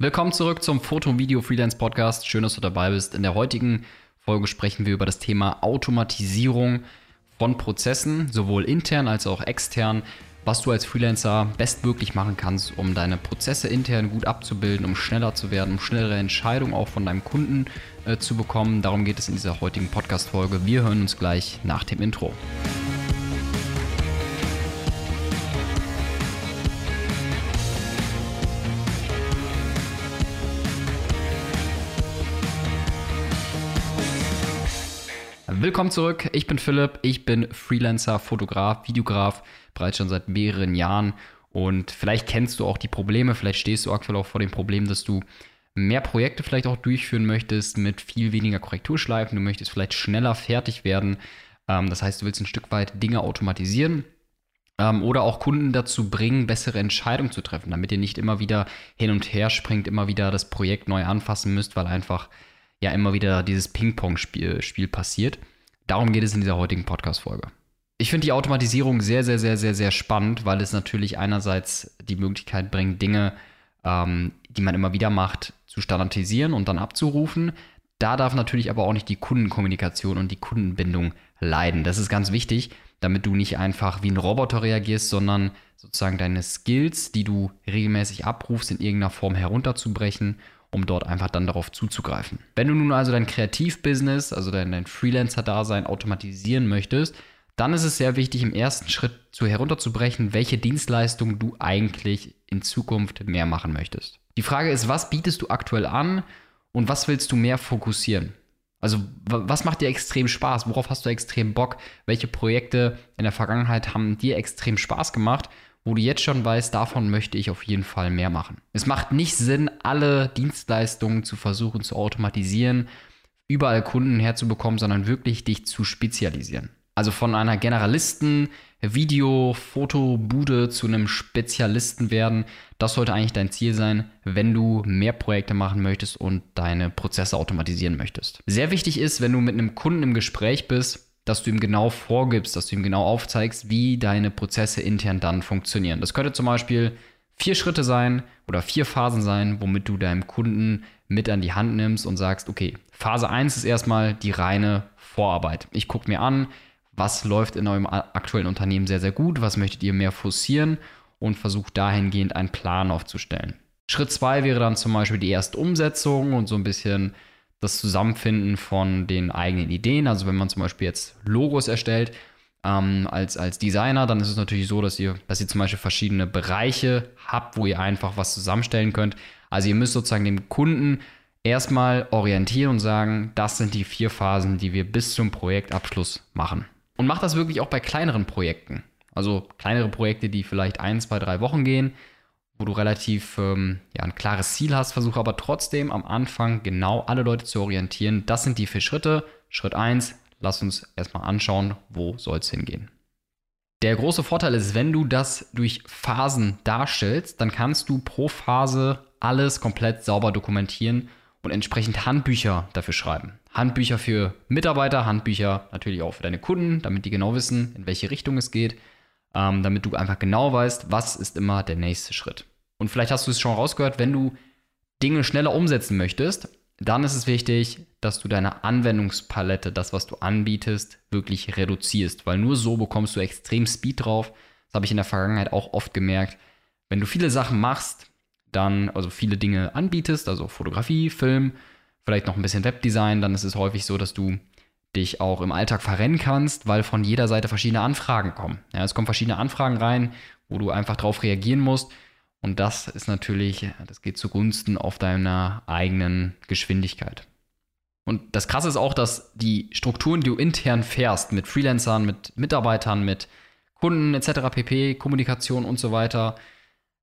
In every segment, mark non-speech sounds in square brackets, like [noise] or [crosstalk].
Willkommen zurück zum Foto- Video Freelance Podcast. Schön, dass du dabei bist. In der heutigen Folge sprechen wir über das Thema Automatisierung von Prozessen, sowohl intern als auch extern, was du als Freelancer bestmöglich machen kannst, um deine Prozesse intern gut abzubilden, um schneller zu werden, um schnellere Entscheidungen auch von deinem Kunden äh, zu bekommen. Darum geht es in dieser heutigen Podcast-Folge. Wir hören uns gleich nach dem Intro. Willkommen zurück. Ich bin Philipp. Ich bin Freelancer, Fotograf, Videograf, bereits schon seit mehreren Jahren. Und vielleicht kennst du auch die Probleme, vielleicht stehst du aktuell auch vor dem Problem, dass du mehr Projekte vielleicht auch durchführen möchtest mit viel weniger Korrekturschleifen. Du möchtest vielleicht schneller fertig werden. Ähm, das heißt, du willst ein Stück weit Dinge automatisieren ähm, oder auch Kunden dazu bringen, bessere Entscheidungen zu treffen, damit ihr nicht immer wieder hin und her springt, immer wieder das Projekt neu anfassen müsst, weil einfach ja immer wieder dieses Ping-Pong-Spiel Spiel passiert. Darum geht es in dieser heutigen Podcast-Folge. Ich finde die Automatisierung sehr, sehr, sehr, sehr, sehr spannend, weil es natürlich einerseits die Möglichkeit bringt, Dinge, ähm, die man immer wieder macht, zu standardisieren und dann abzurufen. Da darf natürlich aber auch nicht die Kundenkommunikation und die Kundenbindung leiden. Das ist ganz wichtig, damit du nicht einfach wie ein Roboter reagierst, sondern sozusagen deine Skills, die du regelmäßig abrufst, in irgendeiner Form herunterzubrechen um dort einfach dann darauf zuzugreifen. Wenn du nun also dein Kreativbusiness, also dein, dein Freelancer-Dasein automatisieren möchtest, dann ist es sehr wichtig, im ersten Schritt zu herunterzubrechen, welche Dienstleistungen du eigentlich in Zukunft mehr machen möchtest. Die Frage ist, was bietest du aktuell an und was willst du mehr fokussieren? Also, was macht dir extrem Spaß? Worauf hast du extrem Bock? Welche Projekte in der Vergangenheit haben dir extrem Spaß gemacht? Wo du jetzt schon weißt, davon möchte ich auf jeden Fall mehr machen. Es macht nicht Sinn, alle Dienstleistungen zu versuchen zu automatisieren, überall Kunden herzubekommen, sondern wirklich dich zu spezialisieren. Also von einer Generalisten, Video, Foto, Bude zu einem Spezialisten werden. Das sollte eigentlich dein Ziel sein, wenn du mehr Projekte machen möchtest und deine Prozesse automatisieren möchtest. Sehr wichtig ist, wenn du mit einem Kunden im Gespräch bist, dass du ihm genau vorgibst, dass du ihm genau aufzeigst, wie deine Prozesse intern dann funktionieren. Das könnte zum Beispiel vier Schritte sein oder vier Phasen sein, womit du deinem Kunden mit an die Hand nimmst und sagst, okay, Phase 1 ist erstmal die reine Vorarbeit. Ich gucke mir an, was läuft in eurem aktuellen Unternehmen sehr, sehr gut, was möchtet ihr mehr forcieren und versucht dahingehend einen Plan aufzustellen. Schritt 2 wäre dann zum Beispiel die erste Umsetzung und so ein bisschen das Zusammenfinden von den eigenen Ideen. Also wenn man zum Beispiel jetzt Logos erstellt ähm, als, als Designer, dann ist es natürlich so, dass ihr, dass ihr zum Beispiel verschiedene Bereiche habt, wo ihr einfach was zusammenstellen könnt. Also ihr müsst sozusagen dem Kunden erstmal orientieren und sagen, das sind die vier Phasen, die wir bis zum Projektabschluss machen. Und macht das wirklich auch bei kleineren Projekten. Also kleinere Projekte, die vielleicht ein, zwei, drei Wochen gehen wo du relativ ähm, ja, ein klares Ziel hast, versuche aber trotzdem am Anfang genau alle Leute zu orientieren. Das sind die vier Schritte. Schritt 1, lass uns erstmal anschauen, wo soll es hingehen. Der große Vorteil ist, wenn du das durch Phasen darstellst, dann kannst du pro Phase alles komplett sauber dokumentieren und entsprechend Handbücher dafür schreiben. Handbücher für Mitarbeiter, Handbücher natürlich auch für deine Kunden, damit die genau wissen, in welche Richtung es geht ähm, damit du einfach genau weißt, was ist immer der nächste Schritt. Und vielleicht hast du es schon rausgehört, wenn du Dinge schneller umsetzen möchtest, dann ist es wichtig, dass du deine Anwendungspalette, das, was du anbietest, wirklich reduzierst, weil nur so bekommst du extrem Speed drauf. Das habe ich in der Vergangenheit auch oft gemerkt. Wenn du viele Sachen machst, dann, also viele Dinge anbietest, also Fotografie, Film, vielleicht noch ein bisschen Webdesign, dann ist es häufig so, dass du dich auch im Alltag verrennen kannst, weil von jeder Seite verschiedene Anfragen kommen. Ja, es kommen verschiedene Anfragen rein, wo du einfach darauf reagieren musst. Und das ist natürlich, das geht zugunsten auf deiner eigenen Geschwindigkeit. Und das Krasse ist auch, dass die Strukturen, die du intern fährst, mit Freelancern, mit Mitarbeitern, mit Kunden etc., pp, Kommunikation und so weiter,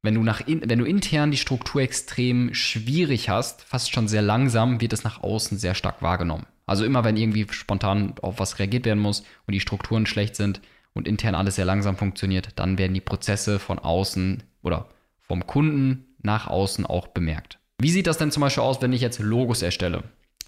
wenn du, nach in, wenn du intern die Struktur extrem schwierig hast, fast schon sehr langsam, wird es nach außen sehr stark wahrgenommen. Also immer wenn irgendwie spontan auf was reagiert werden muss und die Strukturen schlecht sind und intern alles sehr langsam funktioniert, dann werden die Prozesse von außen oder vom Kunden nach außen auch bemerkt. Wie sieht das denn zum Beispiel aus, wenn ich jetzt Logos erstelle?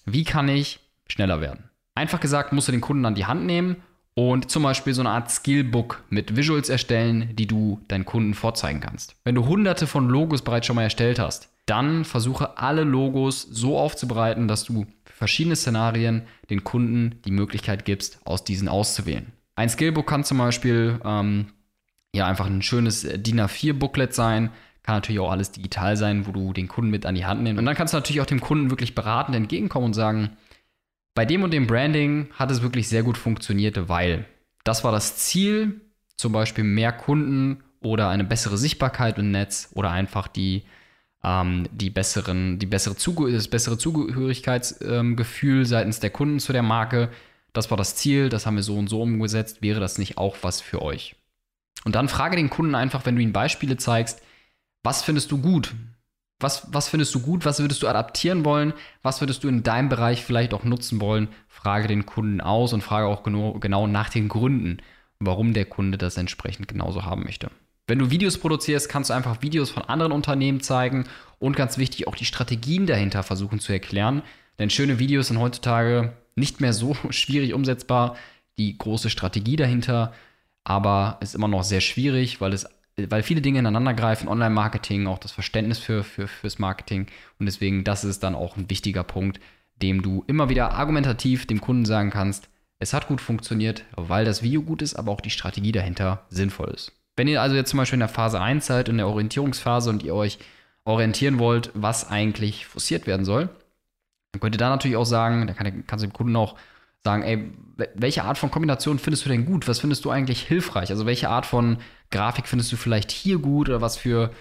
Wie kann ich schneller werden? Einfach gesagt, musst du den Kunden an die Hand nehmen und zum Beispiel so eine Art Skillbook mit Visuals erstellen, die du deinen Kunden vorzeigen kannst. Wenn du hunderte von Logos bereits schon mal erstellt hast, dann versuche alle Logos so aufzubereiten, dass du für verschiedene Szenarien den Kunden die Möglichkeit gibst, aus diesen auszuwählen. Ein Skillbook kann zum Beispiel ähm, ja einfach ein schönes DIN A4-Booklet sein, kann natürlich auch alles digital sein, wo du den Kunden mit an die Hand nimmst. Und dann kannst du natürlich auch dem Kunden wirklich beratend entgegenkommen und sagen, bei dem und dem Branding hat es wirklich sehr gut funktioniert, weil das war das Ziel, zum Beispiel mehr Kunden oder eine bessere Sichtbarkeit im Netz oder einfach die, ähm, die besseren, die bessere Zuge das bessere Zugehörigkeitsgefühl ähm, seitens der Kunden zu der Marke. Das war das Ziel, das haben wir so und so umgesetzt. Wäre das nicht auch was für euch? Und dann frage den Kunden einfach, wenn du ihm Beispiele zeigst, was findest du gut? Was, was findest du gut? Was würdest du adaptieren wollen? Was würdest du in deinem Bereich vielleicht auch nutzen wollen? Frage den Kunden aus und frage auch genau, genau nach den Gründen, warum der Kunde das entsprechend genauso haben möchte. Wenn du Videos produzierst, kannst du einfach Videos von anderen Unternehmen zeigen und ganz wichtig auch die Strategien dahinter versuchen zu erklären. Denn schöne Videos sind heutzutage nicht mehr so [laughs] schwierig umsetzbar. Die große Strategie dahinter aber ist immer noch sehr schwierig, weil es weil viele Dinge ineinander greifen, Online-Marketing, auch das Verständnis für, für, fürs Marketing. Und deswegen, das ist dann auch ein wichtiger Punkt, dem du immer wieder argumentativ dem Kunden sagen kannst, es hat gut funktioniert, weil das Video gut ist, aber auch die Strategie dahinter sinnvoll ist. Wenn ihr also jetzt zum Beispiel in der Phase 1 seid, in der Orientierungsphase und ihr euch orientieren wollt, was eigentlich forciert werden soll, dann könnt ihr da natürlich auch sagen, da kann, kannst du dem Kunden auch sagen, ey, welche Art von Kombination findest du denn gut? Was findest du eigentlich hilfreich? Also welche Art von Grafik findest du vielleicht hier gut oder was für,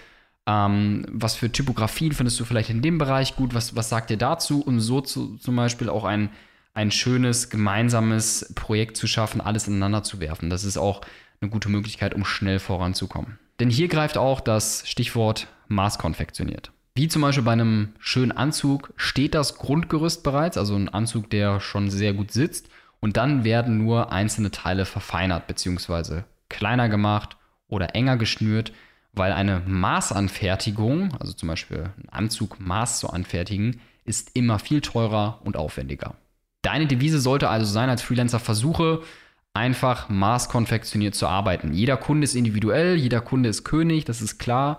ähm, was für Typografien findest du vielleicht in dem Bereich gut? Was, was sagt ihr dazu? Um so zu, zum Beispiel auch ein, ein schönes gemeinsames Projekt zu schaffen, alles ineinander zu werfen. Das ist auch eine gute Möglichkeit, um schnell voranzukommen. Denn hier greift auch das Stichwort maßkonfektioniert. Wie zum Beispiel bei einem schönen Anzug steht das Grundgerüst bereits, also ein Anzug, der schon sehr gut sitzt. Und dann werden nur einzelne Teile verfeinert bzw. kleiner gemacht oder enger geschnürt, weil eine Maßanfertigung, also zum Beispiel ein Anzug Maß zu anfertigen, ist immer viel teurer und aufwendiger. Deine Devise sollte also sein als Freelancer, versuche einfach maßkonfektioniert zu arbeiten. Jeder Kunde ist individuell, jeder Kunde ist König, das ist klar,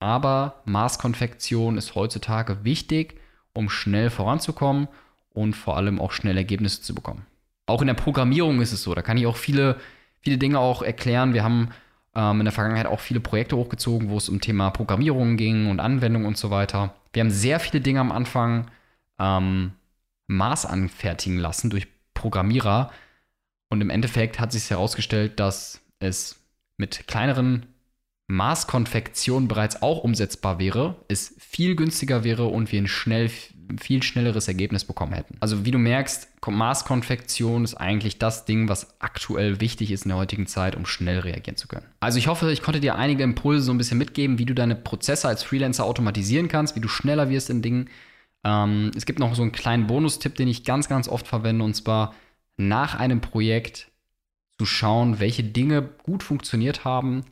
aber Maßkonfektion ist heutzutage wichtig, um schnell voranzukommen und vor allem auch schnell Ergebnisse zu bekommen. Auch in der Programmierung ist es so, da kann ich auch viele, viele Dinge auch erklären. Wir haben ähm, in der Vergangenheit auch viele Projekte hochgezogen, wo es um Thema Programmierung ging und Anwendung und so weiter. Wir haben sehr viele Dinge am Anfang ähm, Maß anfertigen lassen durch Programmierer. Und im Endeffekt hat sich herausgestellt, dass es mit kleineren Maßkonfektion bereits auch umsetzbar wäre, es viel günstiger wäre und wir ein schnell, viel schnelleres Ergebnis bekommen hätten. Also wie du merkst, Maßkonfektion ist eigentlich das Ding, was aktuell wichtig ist in der heutigen Zeit, um schnell reagieren zu können. Also ich hoffe, ich konnte dir einige Impulse so ein bisschen mitgeben, wie du deine Prozesse als Freelancer automatisieren kannst, wie du schneller wirst in Dingen. Ähm, es gibt noch so einen kleinen Bonustipp, den ich ganz, ganz oft verwende, und zwar nach einem Projekt zu schauen, welche Dinge gut funktioniert haben,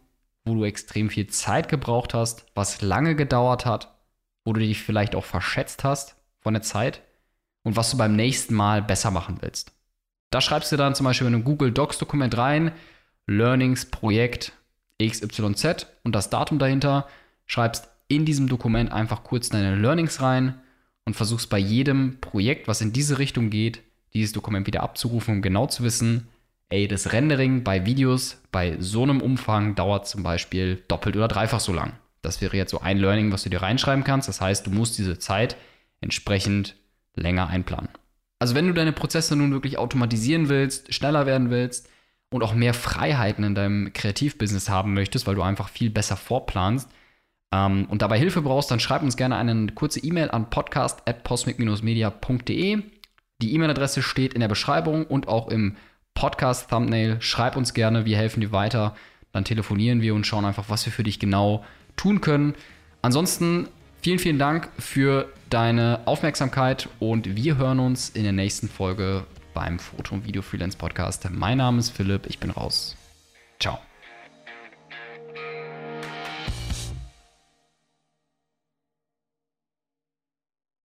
wo du extrem viel Zeit gebraucht hast, was lange gedauert hat, wo du dich vielleicht auch verschätzt hast von der Zeit und was du beim nächsten Mal besser machen willst. Da schreibst du dann zum Beispiel in einem Google Docs Dokument rein, Learnings Projekt XYZ und das Datum dahinter, schreibst in diesem Dokument einfach kurz deine Learnings rein und versuchst bei jedem Projekt, was in diese Richtung geht, dieses Dokument wieder abzurufen, um genau zu wissen, ey, das Rendering bei Videos bei so einem Umfang dauert zum Beispiel doppelt oder dreifach so lang. Das wäre jetzt so ein Learning, was du dir reinschreiben kannst. Das heißt, du musst diese Zeit entsprechend länger einplanen. Also wenn du deine Prozesse nun wirklich automatisieren willst, schneller werden willst und auch mehr Freiheiten in deinem Kreativbusiness haben möchtest, weil du einfach viel besser vorplanst ähm, und dabei Hilfe brauchst, dann schreib uns gerne eine kurze E-Mail an podcast.posmic-media.de. Die E-Mail-Adresse steht in der Beschreibung und auch im Podcast-Thumbnail. Schreib uns gerne, wir helfen dir weiter. Dann telefonieren wir und schauen einfach, was wir für dich genau tun können. Ansonsten vielen, vielen Dank für deine Aufmerksamkeit und wir hören uns in der nächsten Folge beim Foto- und Video-Freelance-Podcast. Mein Name ist Philipp, ich bin raus. Ciao.